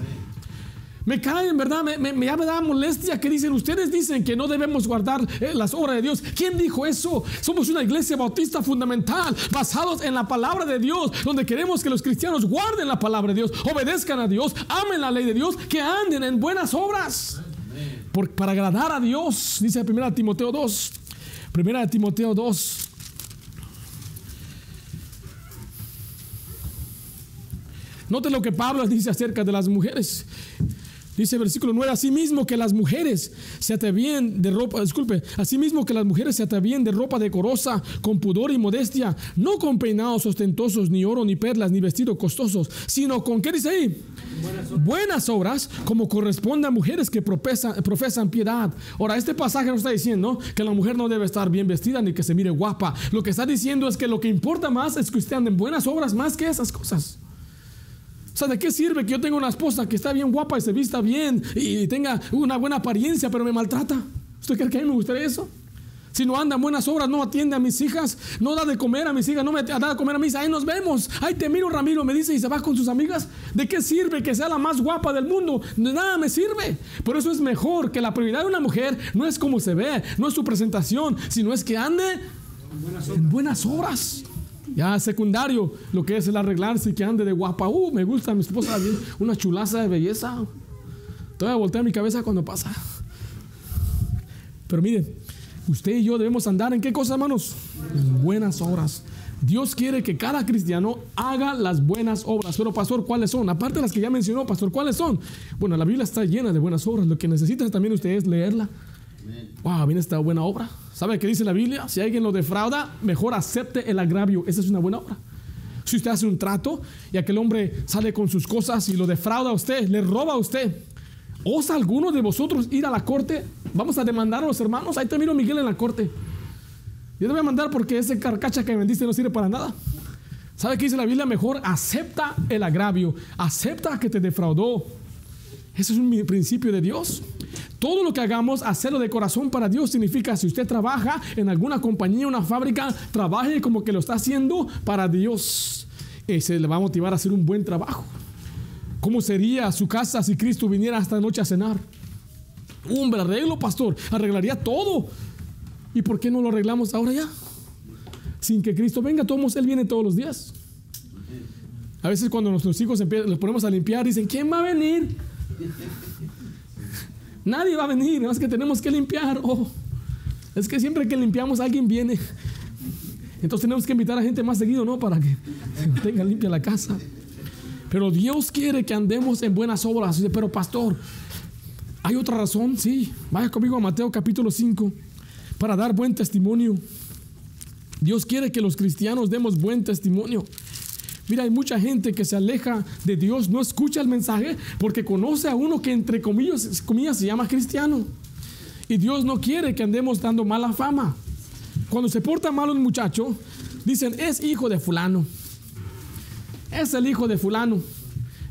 Me cae, en verdad, me, me, me, da molestia que dicen, ustedes dicen que no debemos guardar eh, las obras de Dios. ¿Quién dijo eso? Somos una iglesia bautista fundamental, basados en la palabra de Dios, donde queremos que los cristianos guarden la palabra de Dios, obedezcan a Dios, amen la ley de Dios, que anden en buenas obras para agradar a Dios, dice 1 Timoteo 2. 1 Timoteo 2. Note lo que Pablo dice acerca de las mujeres. Dice versículo 9, asimismo que las mujeres se atavíen de ropa, disculpe, asimismo que las mujeres se atavíen de ropa decorosa, con pudor y modestia, no con peinados ostentosos, ni oro, ni perlas, ni vestidos costosos, sino con, ¿qué dice ahí? Buenas obras, como corresponde a mujeres que profesan, profesan piedad. Ahora, este pasaje no está diciendo que la mujer no debe estar bien vestida ni que se mire guapa. Lo que está diciendo es que lo que importa más es que usted ande en buenas obras más que esas cosas. Sea, ¿de qué sirve que yo tenga una esposa que está bien guapa y se vista bien y tenga una buena apariencia, pero me maltrata? ¿Usted cree que a mí me gustaría eso? Si no anda en buenas obras, no atiende a mis hijas, no da de comer a mis hijas, no me da de comer a mis hijas, ahí nos vemos. Ahí te miro, Ramiro, me dice y se va con sus amigas. ¿De qué sirve que sea la más guapa del mundo? De nada me sirve. Por eso es mejor que la prioridad de una mujer no es cómo se ve, no es su presentación, sino es que ande en buenas obras. Ya secundario, lo que es el arreglarse y que ande de guapa. Uh, me gusta mi esposa, una chulaza de belleza. Todavía voltea mi cabeza cuando pasa. Pero miren, usted y yo debemos andar en qué cosas, hermanos? En buenas obras. Dios quiere que cada cristiano haga las buenas obras. Pero, pastor, ¿cuáles son? Aparte de las que ya mencionó, pastor, ¿cuáles son? Bueno, la Biblia está llena de buenas obras. Lo que necesitas también usted es leerla. Wow, viene esta buena obra. ¿Sabe qué dice la Biblia? Si alguien lo defrauda, mejor acepte el agravio. Esa es una buena obra. Si usted hace un trato y aquel hombre sale con sus cosas y lo defrauda a usted, le roba a usted, ¿osa alguno de vosotros ir a la corte? Vamos a demandar a los hermanos. Ahí te miro Miguel en la corte. Yo te voy a mandar porque ese carcacha que vendiste no sirve para nada. ¿Sabe qué dice la Biblia? Mejor acepta el agravio, acepta que te defraudó. Ese es un principio de Dios. Todo lo que hagamos, hacerlo de corazón para Dios significa si usted trabaja en alguna compañía, una fábrica, trabaje como que lo está haciendo para Dios. Ese le va a motivar a hacer un buen trabajo. ¿Cómo sería su casa si Cristo viniera esta noche a cenar? Un arreglo, pastor, arreglaría todo. ¿Y por qué no lo arreglamos ahora ya? Sin que Cristo venga, todos Él viene todos los días. A veces cuando nuestros hijos los ponemos a limpiar, dicen, ¿quién va a venir? Nadie va a venir, es que tenemos que limpiar. Oh, es que siempre que limpiamos alguien viene. Entonces tenemos que invitar a gente más seguido, ¿no? Para que tenga limpia la casa. Pero Dios quiere que andemos en buenas obras. Pero pastor, ¿hay otra razón? Sí. Vaya conmigo a Mateo capítulo 5 para dar buen testimonio. Dios quiere que los cristianos demos buen testimonio. Mira, hay mucha gente que se aleja de Dios, no escucha el mensaje porque conoce a uno que entre comillas, comillas se llama cristiano. Y Dios no quiere que andemos dando mala fama. Cuando se porta mal un muchacho, dicen, es hijo de fulano. Es el hijo de fulano.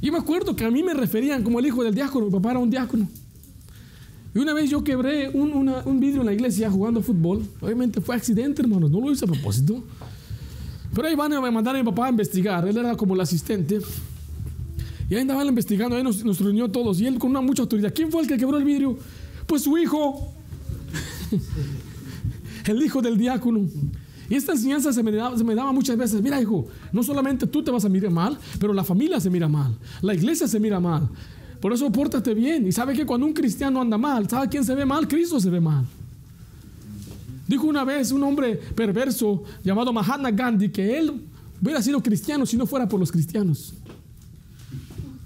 Yo me acuerdo que a mí me referían como el hijo del diácono, mi papá era un diácono. Y una vez yo quebré un, un vidrio en la iglesia jugando fútbol. Obviamente fue accidente, hermanos, no lo hice a propósito. Pero ahí van a mandar a mi papá a investigar. Él era como el asistente. Y ahí andaban investigando, ahí nos, nos reunió todos. Y él con una mucha autoridad. ¿Quién fue el que quebró el vidrio? Pues su hijo. [laughs] el hijo del diácono. Y esta enseñanza se me, daba, se me, daba, muchas veces. Mira, hijo, no solamente tú te vas a mirar mal, pero la familia se mira mal. La iglesia se mira mal. Por eso pórtate bien. Y sabe que cuando un cristiano anda mal, ¿sabe quién se ve mal? Cristo se ve mal. Dijo una vez un hombre perverso llamado Mahatma Gandhi que él hubiera sido cristiano si no fuera por los cristianos.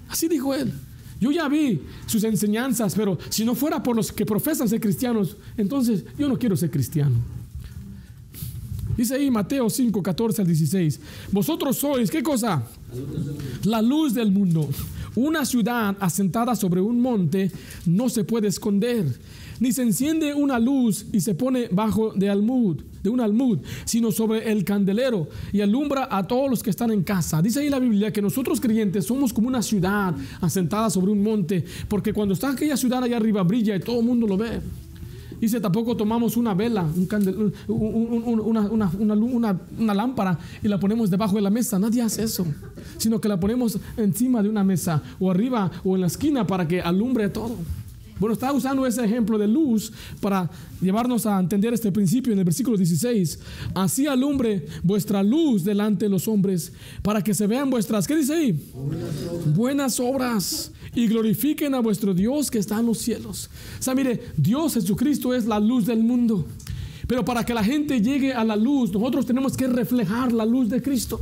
Así dijo él. Yo ya vi sus enseñanzas, pero si no fuera por los que profesan ser cristianos, entonces yo no quiero ser cristiano. Dice ahí Mateo 5, 14 al 16. Vosotros sois, ¿qué cosa? La luz del mundo. Una ciudad asentada sobre un monte no se puede esconder ni se enciende una luz y se pone bajo de almud, de un almud, sino sobre el candelero y alumbra a todos los que están en casa. Dice ahí la Biblia que nosotros creyentes somos como una ciudad asentada sobre un monte, porque cuando está aquella ciudad allá arriba brilla y todo el mundo lo ve. Dice, tampoco tomamos una vela, una, lámpara y la ponemos debajo de la mesa. Nadie hace eso, sino que la ponemos encima de una mesa o arriba o en la esquina para que alumbre todo. Bueno, está usando ese ejemplo de luz para llevarnos a entender este principio en el versículo 16. Así alumbre vuestra luz delante de los hombres para que se vean vuestras, ¿qué dice ahí? Buenas obras y glorifiquen a vuestro Dios que está en los cielos. O sea, mire, Dios Jesucristo es la luz del mundo. Pero para que la gente llegue a la luz, nosotros tenemos que reflejar la luz de Cristo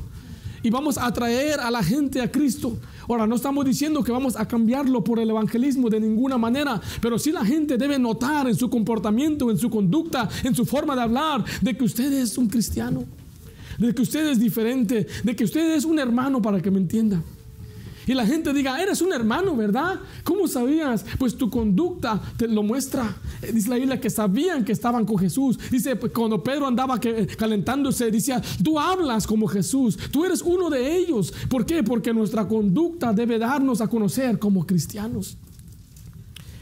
y vamos a atraer a la gente a Cristo. Ahora, no estamos diciendo que vamos a cambiarlo por el evangelismo de ninguna manera, pero sí la gente debe notar en su comportamiento, en su conducta, en su forma de hablar, de que usted es un cristiano, de que usted es diferente, de que usted es un hermano para que me entienda. Y la gente diga, eres un hermano, ¿verdad? ¿Cómo sabías? Pues tu conducta te lo muestra. Dice la Biblia que sabían que estaban con Jesús. Dice, pues, cuando Pedro andaba calentándose, decía, tú hablas como Jesús, tú eres uno de ellos. ¿Por qué? Porque nuestra conducta debe darnos a conocer como cristianos.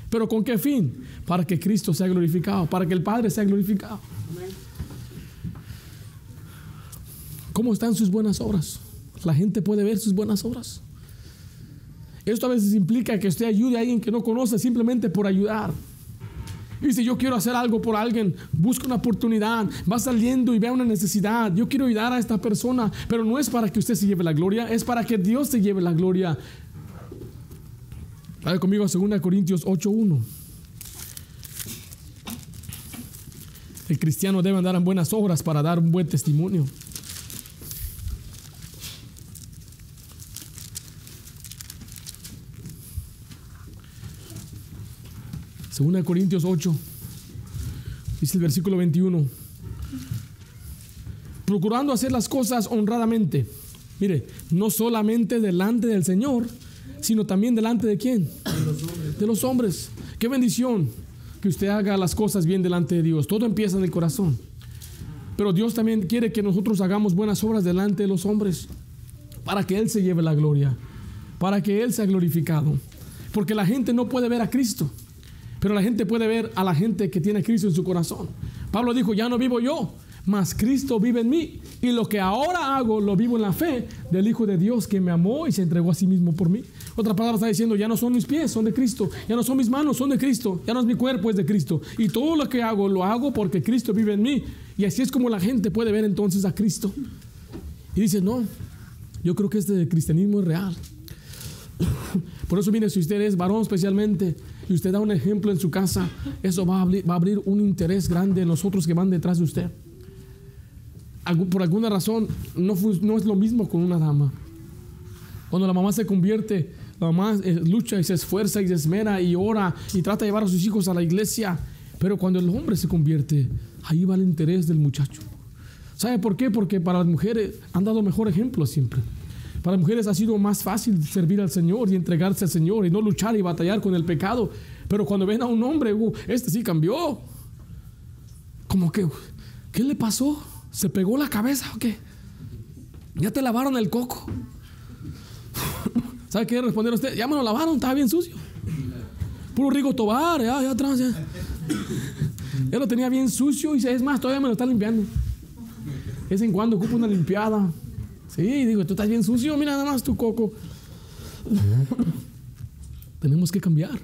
Pero ¿con qué fin? Para que Cristo sea glorificado, para que el Padre sea glorificado. ¿Cómo están sus buenas obras? La gente puede ver sus buenas obras. Esto a veces implica que usted ayude a alguien que no conoce simplemente por ayudar. Y si yo quiero hacer algo por alguien, busca una oportunidad, va saliendo y ve una necesidad. Yo quiero ayudar a esta persona, pero no es para que usted se lleve la gloria, es para que Dios se lleve la gloria. Vaya conmigo a 2 Corintios 8:1. El cristiano debe andar en buenas obras para dar un buen testimonio. Segunda Corintios 8. Dice el versículo 21. Procurando hacer las cosas honradamente. Mire, no solamente delante del Señor, sino también delante de quién? De los hombres. De los hombres. Qué bendición que usted haga las cosas bien delante de Dios. Todo empieza en el corazón. Pero Dios también quiere que nosotros hagamos buenas obras delante de los hombres para que Él se lleve la gloria, para que Él sea glorificado. Porque la gente no puede ver a Cristo, pero la gente puede ver a la gente que tiene Cristo en su corazón. Pablo dijo, ya no vivo yo, mas Cristo vive en mí. Y lo que ahora hago lo vivo en la fe del Hijo de Dios que me amó y se entregó a sí mismo por mí. Otra palabra está diciendo, ya no son mis pies, son de Cristo. Ya no son mis manos, son de Cristo. Ya no es mi cuerpo, es de Cristo. Y todo lo que hago, lo hago porque Cristo vive en mí. Y así es como la gente puede ver entonces a Cristo. Y dice, no, yo creo que este cristianismo es real. [laughs] Por eso, mire, si usted es varón especialmente y usted da un ejemplo en su casa, eso va a abrir, un interés grande en los otros que van detrás de usted. Por alguna razón, no, no es lo mismo con una dama. Cuando la mamá se convierte, la mamá eh, lucha y se esfuerza y se esmera y ora y trata de llevar a sus hijos a la iglesia. Pero cuando el hombre se convierte, ahí va el interés del muchacho. ¿Sabe por qué? Porque para las mujeres han dado mejor ejemplo siempre. Para mujeres ha sido más fácil servir al Señor y entregarse al Señor y no luchar y batallar con el pecado. Pero cuando ven a un hombre, uh, este sí cambió. Como que, ¿qué le pasó? ¿Se pegó la cabeza o qué? Ya te lavaron el coco. [laughs] ¿Sabe qué responder usted? Ya me lo lavaron, estaba bien sucio. Puro Rigo Tobar, ya, ya atrás, ya. Ya lo tenía bien sucio y es más, todavía me lo está limpiando. Vez en cuando ocupa una limpiada. Sí, digo, tú estás bien sucio, mira nada más tu coco. [laughs] Tenemos que cambiar.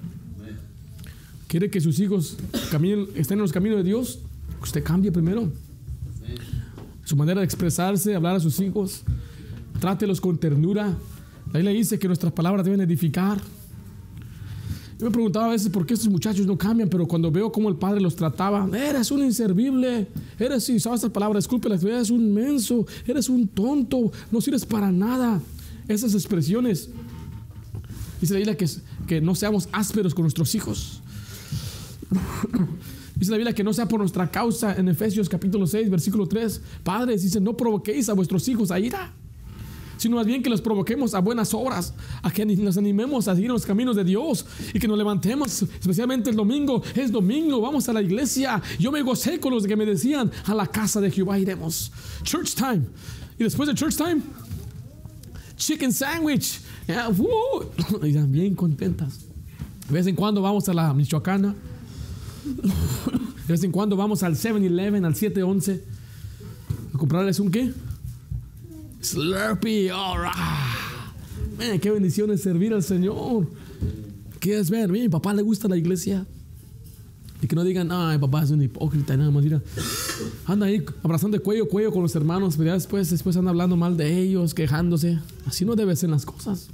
¿Quiere que sus hijos caminen, estén en los caminos de Dios? Usted cambie primero. Su manera de expresarse, hablar a sus hijos. Trátelos con ternura. La Biblia dice que nuestras palabras deben edificar. Yo me preguntaba a veces por qué estos muchachos no cambian, pero cuando veo cómo el padre los trataba, eres un inservible, eres, si sabes esta palabra, disculpe, eres un menso, eres un tonto, no sirves para nada. Esas expresiones. Dice la Biblia que, que no seamos ásperos con nuestros hijos. [clears throat] Dice la Biblia que no sea por nuestra causa en Efesios capítulo 6, versículo 3. Padres, dice, no provoquéis a vuestros hijos a ira sino más bien que los provoquemos a buenas obras, a que nos animemos a seguir los caminos de Dios y que nos levantemos, especialmente el domingo. Es domingo, vamos a la iglesia. Yo me gocé con los que me decían, a la casa de Jehová iremos. Church time. Y después de church time, chicken sandwich. [laughs] y están bien contentas. De vez en cuando vamos a la Michoacana. De vez en cuando vamos al 7-Eleven, al 711. A comprarles un qué? Slurpee, alright. qué bendición es servir al Señor. ¿Quieres ver? Mi papá le gusta la iglesia. Y que no digan, ay, papá es un hipócrita, nada más. Mira, anda ahí abrazando de cuello a cuello con los hermanos, pero después, después anda hablando mal de ellos, quejándose. Así no deben ser las cosas.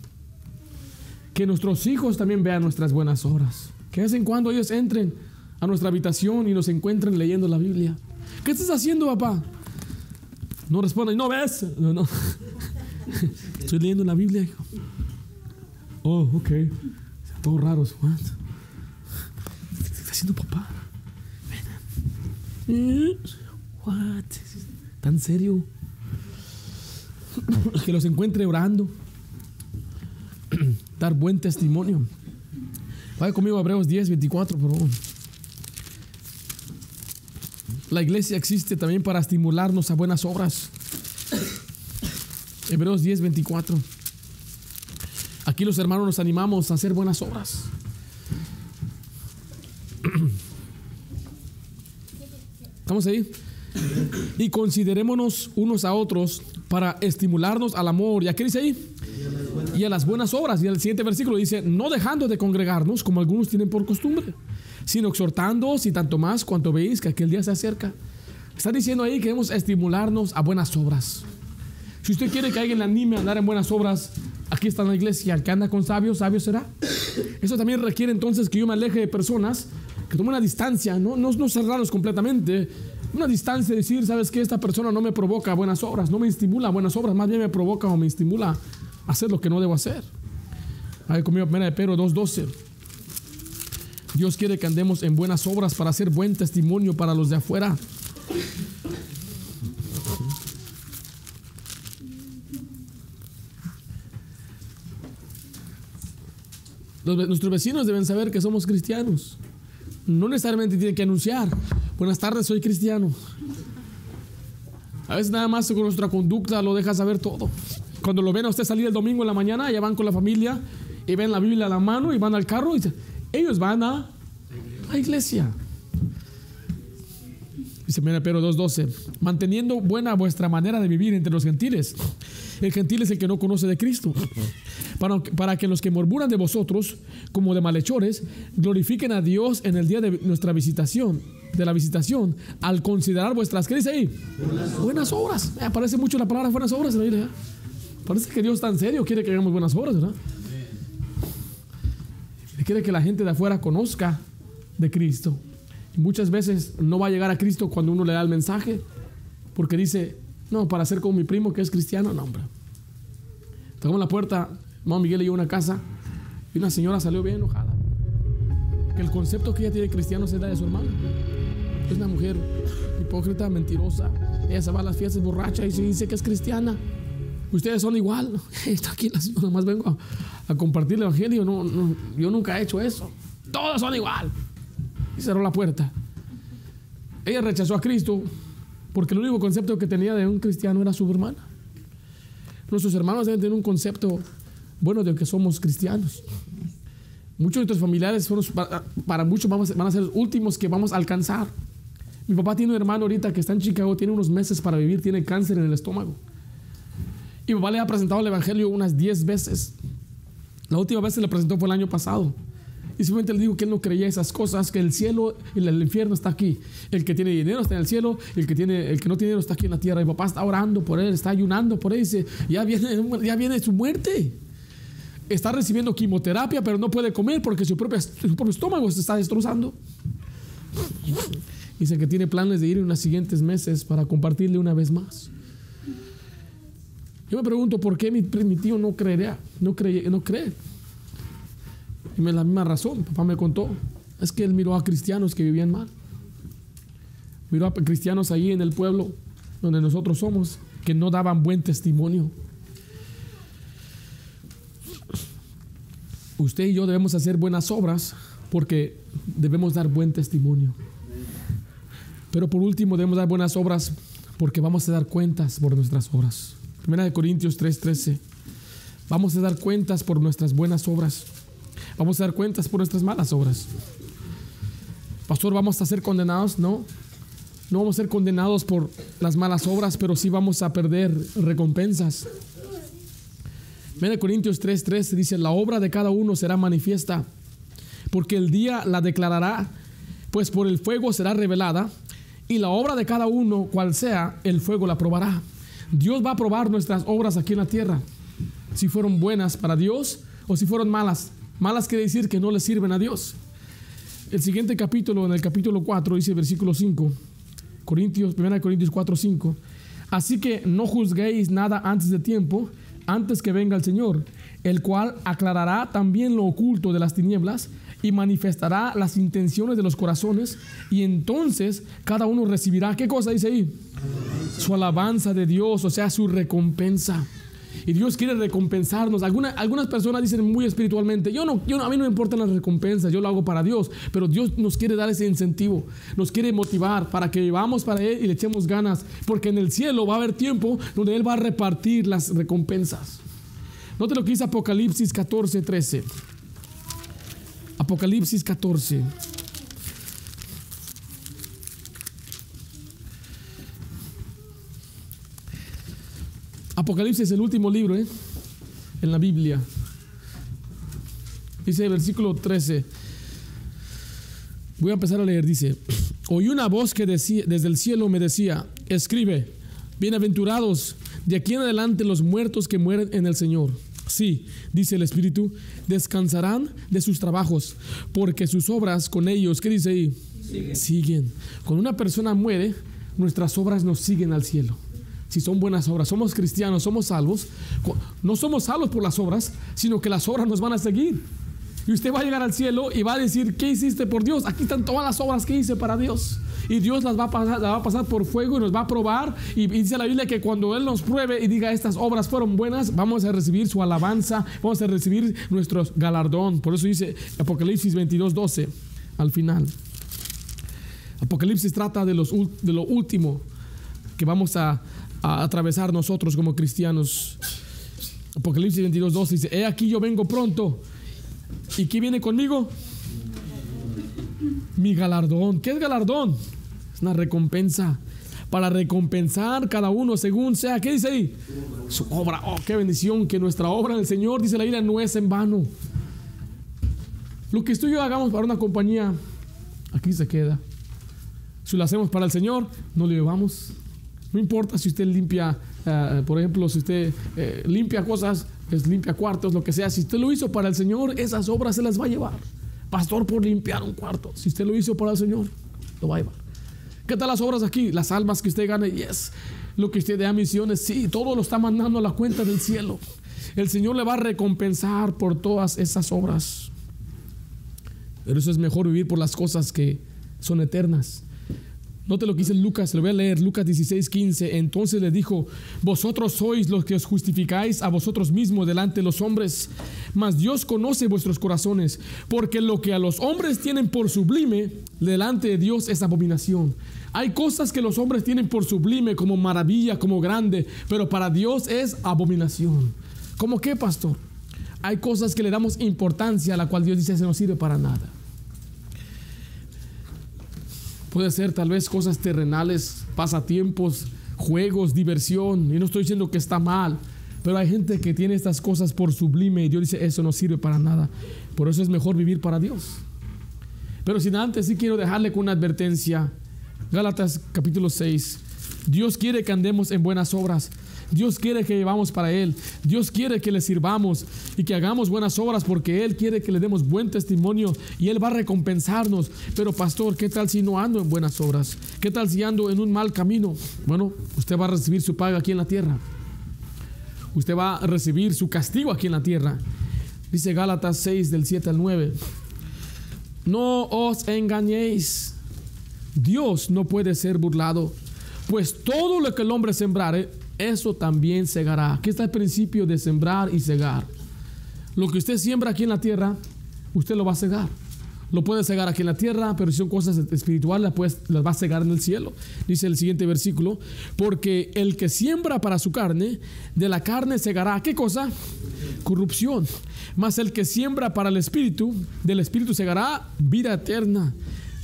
Que nuestros hijos también vean nuestras buenas obras. Que de vez en cuando ellos entren a nuestra habitación y nos encuentren leyendo la Biblia. ¿Qué estás haciendo, papá? No responde, ¿no ves? No, no. [laughs] Estoy leyendo la Biblia. Oh, ok. Todos raros. What? ¿Qué está haciendo papá? What? ¿Tan serio? [clears throat] Que los encuentre orando. [clears throat] Dar buen testimonio. Vaya conmigo a Hebreos 10, 24, por favor. La iglesia existe también para estimularnos a buenas obras. Hebreos 10, 24. Aquí los hermanos nos animamos a hacer buenas obras. [clears throat] ¿Estamos ahí? Y considerémonos unos a otros para estimularnos al amor. ¿Y a qué dice ahí? Y a las buenas obras. Y el siguiente versículo dice, no dejando de congregarnos como algunos tienen por costumbre sino exhortándoos y tanto más cuanto veis que aquel día se acerca. Está diciendo ahí que debemos estimularnos a buenas obras. Si usted quiere que alguien le anime a andar en buenas obras, aquí está en la iglesia. El que anda con sabios, sabio será. Eso también requiere entonces que yo me aleje de personas, que tome una distancia, no, no, no cerrarlos completamente, una distancia, decir, sabes que esta persona no me provoca buenas obras, no me estimula buenas obras, más bien me provoca o me estimula a hacer lo que no debo hacer. Ahí conmigo, primera de Pedro 2.12. Dios quiere que andemos en buenas obras para hacer buen testimonio para los de afuera. Nuestros vecinos deben saber que somos cristianos. No necesariamente tienen que anunciar. Buenas tardes, soy cristiano. A veces nada más con nuestra conducta lo deja saber todo. Cuando lo ven a usted salir el domingo en la mañana, ya van con la familia y ven la Biblia a la mano y van al carro y dicen, ellos van a la iglesia. Dice mira, Pedro 2.12, manteniendo buena vuestra manera de vivir entre los gentiles. El gentil es el que no conoce de Cristo. Para, para que los que murmuran de vosotros, como de malhechores, glorifiquen a Dios en el día de nuestra visitación, de la visitación, al considerar vuestras, ¿qué dice ahí? Buenas obras. Me aparece mucho la palabra buenas obras. ¿eh? Parece que Dios en serio, quiere que hagamos buenas obras, ¿verdad? Y quiere que la gente de afuera conozca de Cristo. Y muchas veces no va a llegar a Cristo cuando uno le da el mensaje, porque dice, no, para ser como mi primo que es cristiano, no, hombre. Tocamos la puerta, mamá Miguel le llevó a una casa y una señora salió bien enojada. Que el concepto que ella tiene de cristiano es la de su hermana. Es una mujer hipócrita, mentirosa. Ella se va a las fiestas borracha y se dice que es cristiana. Ustedes son igual. [laughs] Está aquí nomás vengo a, a compartir el evangelio. No, yo nunca he hecho eso. Todos son igual. Y cerró la puerta. Ella rechazó a Cristo porque el único concepto que tenía de un cristiano era su hermana. Nuestros hermanos deben tener un concepto bueno de que somos cristianos. Muchos de nuestros familiares para, para muchos vamos, van a ser los últimos que vamos a alcanzar. Mi papá tiene un hermano ahorita que está en Chicago, tiene unos meses para vivir, tiene cáncer en el estómago. Y mi papá le ha presentado el Evangelio unas 10 veces. La última vez que le presentó fue el año pasado. Y simplemente le digo que él no creía esas cosas, que el cielo y el infierno está aquí. El que tiene dinero está en el cielo, el que, tiene, el que no tiene dinero está aquí en la tierra. Y papá está orando por él, está ayunando por él. Dice, ya viene, ya viene su muerte. Está recibiendo quimioterapia, pero no puede comer porque su, propia, su propio estómago se está destrozando. Dice que tiene planes de ir en los siguientes meses para compartirle una vez más. Yo me pregunto por qué mi, tío no creería, no cree, no cree. Y me la misma razón, papá me contó, es que él miró a cristianos que vivían mal. Miró a cristianos ahí en el pueblo donde nosotros somos que no daban buen testimonio. Usted y yo debemos hacer buenas obras porque debemos dar buen testimonio. Pero por último debemos dar buenas obras porque vamos a dar cuentas por nuestras obras. Primera de Corintios 3:13. Vamos a dar cuentas por nuestras buenas obras. Vamos a dar cuentas por nuestras malas obras. Pastor, ¿vamos a ser condenados? No. No vamos a ser condenados por las malas obras, pero sí vamos a perder recompensas. De Corintios 3:13 dice, la obra de cada uno será manifiesta, porque el día la declarará, pues por el fuego será revelada, y la obra de cada uno, cual sea, el fuego la probará. Dios va a probar nuestras obras aquí en la tierra, si fueron buenas para Dios o si fueron malas. Malas quiere decir que no le sirven a Dios. El siguiente capítulo, en el capítulo 4, dice versículo 5, Corintios, 1 Corintios 4, 5. Así que no juzguéis nada antes de tiempo, antes que venga el Señor, el cual aclarará también lo oculto de las tinieblas y manifestará las intenciones de los corazones, y entonces cada uno recibirá, ¿qué cosa dice ahí? Su alabanza de Dios, o sea, su recompensa. Y Dios quiere recompensarnos. Alguna, algunas personas dicen muy espiritualmente, yo no, yo no, a mí no me importan las recompensas, yo lo hago para Dios, pero Dios nos quiere dar ese incentivo, nos quiere motivar para que vamos para Él y le echemos ganas, porque en el cielo va a haber tiempo donde Él va a repartir las recompensas. Note lo que dice Apocalipsis 14, 13. Apocalipsis 14. Apocalipsis es el último libro ¿eh? en la Biblia. Dice versículo 13. Voy a empezar a leer. Dice, [clears throat] oí una voz que decía, desde el cielo me decía, escribe, bienaventurados de aquí en adelante los muertos que mueren en el Señor. Sí, dice el Espíritu, descansarán de sus trabajos, porque sus obras con ellos, ¿qué dice ahí? Siguen. siguen. Cuando una persona muere, nuestras obras nos siguen al cielo si son buenas obras. Somos cristianos, somos salvos. No somos salvos por las obras, sino que las obras nos van a seguir. Y usted va a llegar al cielo y va a decir, ¿qué hiciste por Dios? Aquí están todas las obras que hice para Dios. Y Dios las va a pasar, las va a pasar por fuego y nos va a probar. Y dice la Biblia que cuando Él nos pruebe y diga estas obras fueron buenas, vamos a recibir su alabanza, vamos a recibir nuestro galardón. Por eso dice Apocalipsis 22, 12 al final. Apocalipsis trata de lo último que vamos a, a atravesar nosotros como cristianos. Apocalipsis 22, 12 dice, he aquí yo vengo pronto. ¿Y qué viene conmigo? Mi galardón. ¿Qué es galardón? Es una recompensa. Para recompensar cada uno según sea. ¿Qué dice ahí? Su obra. Oh, qué bendición que nuestra obra del Señor, dice la Biblia, no es en vano. Lo que tú y yo hagamos para una compañía, aquí se queda. Si lo hacemos para el Señor, no lo llevamos. No importa si usted limpia, uh, por ejemplo, si usted eh, limpia cosas, es limpia cuartos, lo que sea. Si usted lo hizo para el Señor, esas obras se las va a llevar. Pastor, por limpiar un cuarto. Si usted lo hizo para el Señor, lo va a llevar. ¿Qué tal las obras aquí? Las almas que usted gane, yes. Lo que usted da misiones, sí. Todo lo está mandando a la cuenta del cielo. El Señor le va a recompensar por todas esas obras. Pero eso es mejor vivir por las cosas que son eternas. Note lo que dice Lucas, lo voy a leer, Lucas 16, 15. Entonces le dijo, vosotros sois los que os justificáis a vosotros mismos delante de los hombres, mas Dios conoce vuestros corazones, porque lo que a los hombres tienen por sublime, delante de Dios es abominación. Hay cosas que los hombres tienen por sublime, como maravilla, como grande, pero para Dios es abominación. ¿Cómo qué, pastor? Hay cosas que le damos importancia a la cual Dios dice se no sirve para nada. Puede ser tal vez cosas terrenales, pasatiempos, juegos, diversión. Y no estoy diciendo que está mal, pero hay gente que tiene estas cosas por sublime y Dios dice eso no sirve para nada. Por eso es mejor vivir para Dios. Pero sin antes sí quiero dejarle con una advertencia. Gálatas capítulo 6. Dios quiere que andemos en buenas obras. Dios quiere que vivamos para Él. Dios quiere que le sirvamos y que hagamos buenas obras porque Él quiere que le demos buen testimonio y Él va a recompensarnos. Pero pastor, ¿qué tal si no ando en buenas obras? ¿Qué tal si ando en un mal camino? Bueno, usted va a recibir su paga aquí en la tierra. Usted va a recibir su castigo aquí en la tierra. Dice Gálatas 6 del 7 al 9. No os engañéis. Dios no puede ser burlado. Pues todo lo que el hombre sembrare, eso también segará. Aquí está el principio de sembrar y segar. Lo que usted siembra aquí en la tierra, usted lo va a segar. Lo puede cegar aquí en la tierra, pero si son cosas espirituales, pues las va a cegar en el cielo. Dice el siguiente versículo, porque el que siembra para su carne, de la carne segará, ¿qué cosa? Corrupción. Mas el que siembra para el espíritu, del espíritu segará vida eterna.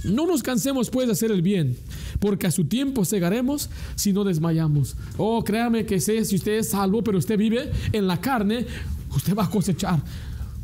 No nos cansemos pues de hacer el bien, porque a su tiempo segaremos si no desmayamos. Oh, créame que sé, si usted es salvo, pero usted vive en la carne, usted va a cosechar.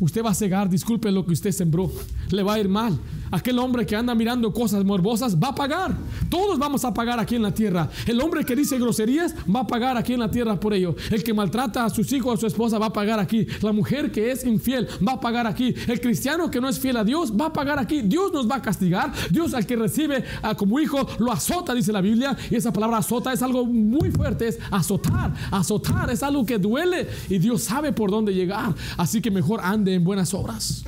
Usted va a cegar, disculpe lo que usted sembró. Le va a ir mal. Aquel hombre que anda mirando cosas morbosas va a pagar. Todos vamos a pagar aquí en la tierra. El hombre que dice groserías va a pagar aquí en la tierra por ello. El que maltrata a sus hijos, a su esposa, va a pagar aquí. La mujer que es infiel va a pagar aquí. El cristiano que no es fiel a Dios va a pagar aquí. Dios nos va a castigar. Dios al que recibe a como hijo lo azota, dice la Biblia. Y esa palabra azota es algo muy fuerte. Es azotar. Azotar es algo que duele. Y Dios sabe por dónde llegar. Así que mejor en buenas obras.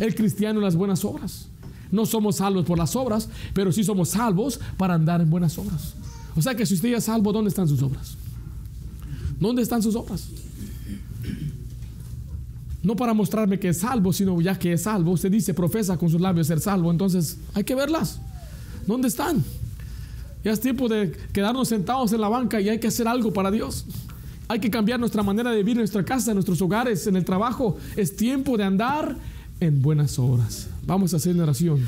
El cristiano en las buenas obras. No somos salvos por las obras, pero sí somos salvos para andar en buenas obras. O sea que si usted ya es salvo, ¿dónde están sus obras? ¿Dónde están sus obras? No para mostrarme que es salvo, sino ya que es salvo. Usted dice, profesa con sus labios ser salvo, entonces hay que verlas. ¿Dónde están? Ya es tiempo de quedarnos sentados en la banca y hay que hacer algo para Dios. Hay que cambiar nuestra manera de vivir nuestra casa, nuestros hogares, en el trabajo. Es tiempo de andar en buenas obras. Vamos a hacer una oración.